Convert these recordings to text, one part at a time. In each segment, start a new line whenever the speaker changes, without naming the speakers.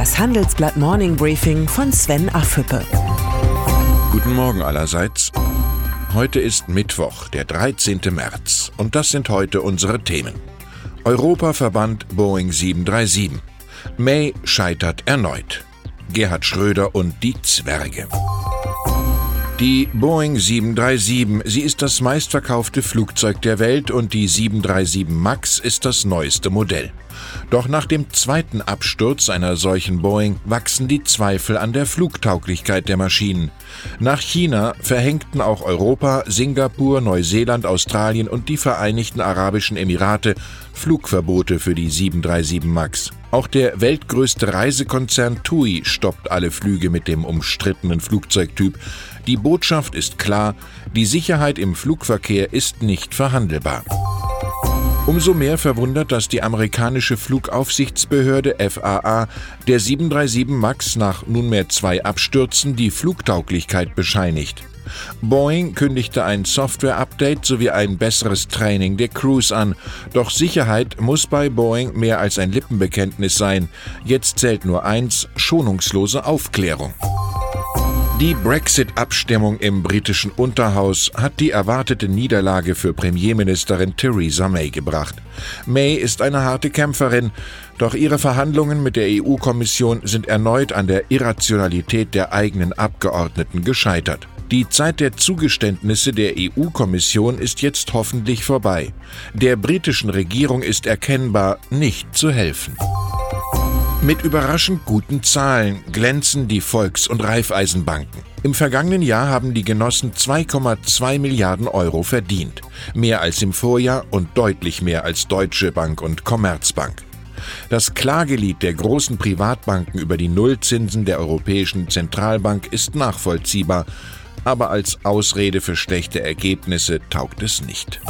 Das Handelsblatt Morning Briefing von Sven Affüppe.
Guten Morgen allerseits. Heute ist Mittwoch, der 13. März. Und das sind heute unsere Themen. Europaverband Boeing 737. May scheitert erneut. Gerhard Schröder und die Zwerge. Die Boeing 737, sie ist das meistverkaufte Flugzeug der Welt und die 737 MAX ist das neueste Modell. Doch nach dem zweiten Absturz einer solchen Boeing wachsen die Zweifel an der Flugtauglichkeit der Maschinen. Nach China verhängten auch Europa, Singapur, Neuseeland, Australien und die Vereinigten Arabischen Emirate Flugverbote für die 737 MAX. Auch der weltgrößte Reisekonzern TUI stoppt alle Flüge mit dem umstrittenen Flugzeugtyp. Die Botschaft ist klar, die Sicherheit im Flugverkehr ist nicht verhandelbar. Umso mehr verwundert, dass die amerikanische Flugaufsichtsbehörde FAA der 737 MAX nach nunmehr zwei Abstürzen die Flugtauglichkeit bescheinigt. Boeing kündigte ein Software-Update sowie ein besseres Training der Crews an. Doch Sicherheit muss bei Boeing mehr als ein Lippenbekenntnis sein. Jetzt zählt nur eins, schonungslose Aufklärung. Die Brexit-Abstimmung im britischen Unterhaus hat die erwartete Niederlage für Premierministerin Theresa May gebracht. May ist eine harte Kämpferin, doch ihre Verhandlungen mit der EU-Kommission sind erneut an der Irrationalität der eigenen Abgeordneten gescheitert. Die Zeit der Zugeständnisse der EU-Kommission ist jetzt hoffentlich vorbei. Der britischen Regierung ist erkennbar nicht zu helfen. Mit überraschend guten Zahlen glänzen die Volks- und Raiffeisenbanken. Im vergangenen Jahr haben die Genossen 2,2 Milliarden Euro verdient. Mehr als im Vorjahr und deutlich mehr als Deutsche Bank und Commerzbank. Das Klagelied der großen Privatbanken über die Nullzinsen der Europäischen Zentralbank ist nachvollziehbar, aber als Ausrede für schlechte Ergebnisse taugt es nicht.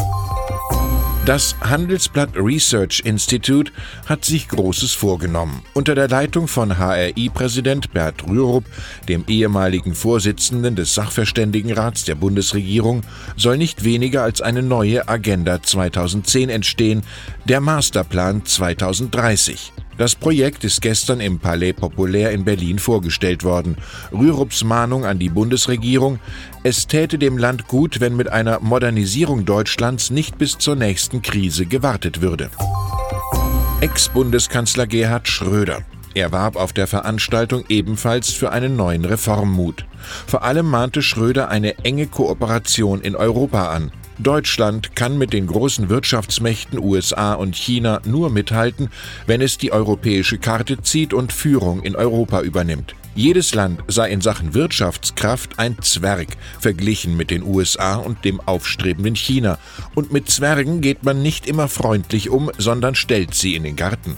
Das Handelsblatt Research Institute hat sich Großes vorgenommen. Unter der Leitung von HRI-Präsident Bert Rürup, dem ehemaligen Vorsitzenden des Sachverständigenrats der Bundesregierung, soll nicht weniger als eine neue Agenda 2010 entstehen, der Masterplan 2030. Das Projekt ist gestern im Palais Populaire in Berlin vorgestellt worden. Rürups Mahnung an die Bundesregierung, es täte dem Land gut, wenn mit einer Modernisierung Deutschlands nicht bis zur nächsten Krise gewartet würde. Ex-Bundeskanzler Gerhard Schröder. Er warb auf der Veranstaltung ebenfalls für einen neuen Reformmut. Vor allem mahnte Schröder eine enge Kooperation in Europa an. Deutschland kann mit den großen Wirtschaftsmächten USA und China nur mithalten, wenn es die europäische Karte zieht und Führung in Europa übernimmt. Jedes Land sei in Sachen Wirtschaftskraft ein Zwerg, verglichen mit den USA und dem aufstrebenden China. Und mit Zwergen geht man nicht immer freundlich um, sondern stellt sie in den Garten.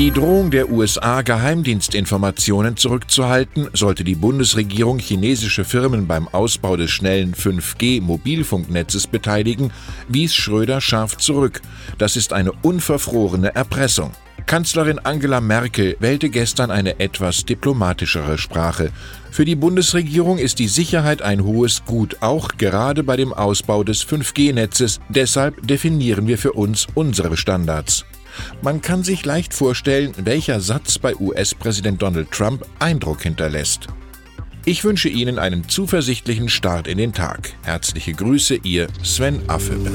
Die Drohung der USA, Geheimdienstinformationen zurückzuhalten, sollte die Bundesregierung chinesische Firmen beim Ausbau des schnellen 5G-Mobilfunknetzes beteiligen, wies Schröder scharf zurück. Das ist eine unverfrorene Erpressung. Kanzlerin Angela Merkel wählte gestern eine etwas diplomatischere Sprache. Für die Bundesregierung ist die Sicherheit ein hohes Gut, auch gerade bei dem Ausbau des 5G-Netzes. Deshalb definieren wir für uns unsere Standards. Man kann sich leicht vorstellen, welcher Satz bei US-Präsident Donald Trump Eindruck hinterlässt. Ich wünsche Ihnen einen zuversichtlichen Start in den Tag. Herzliche Grüße, Ihr Sven Affebe.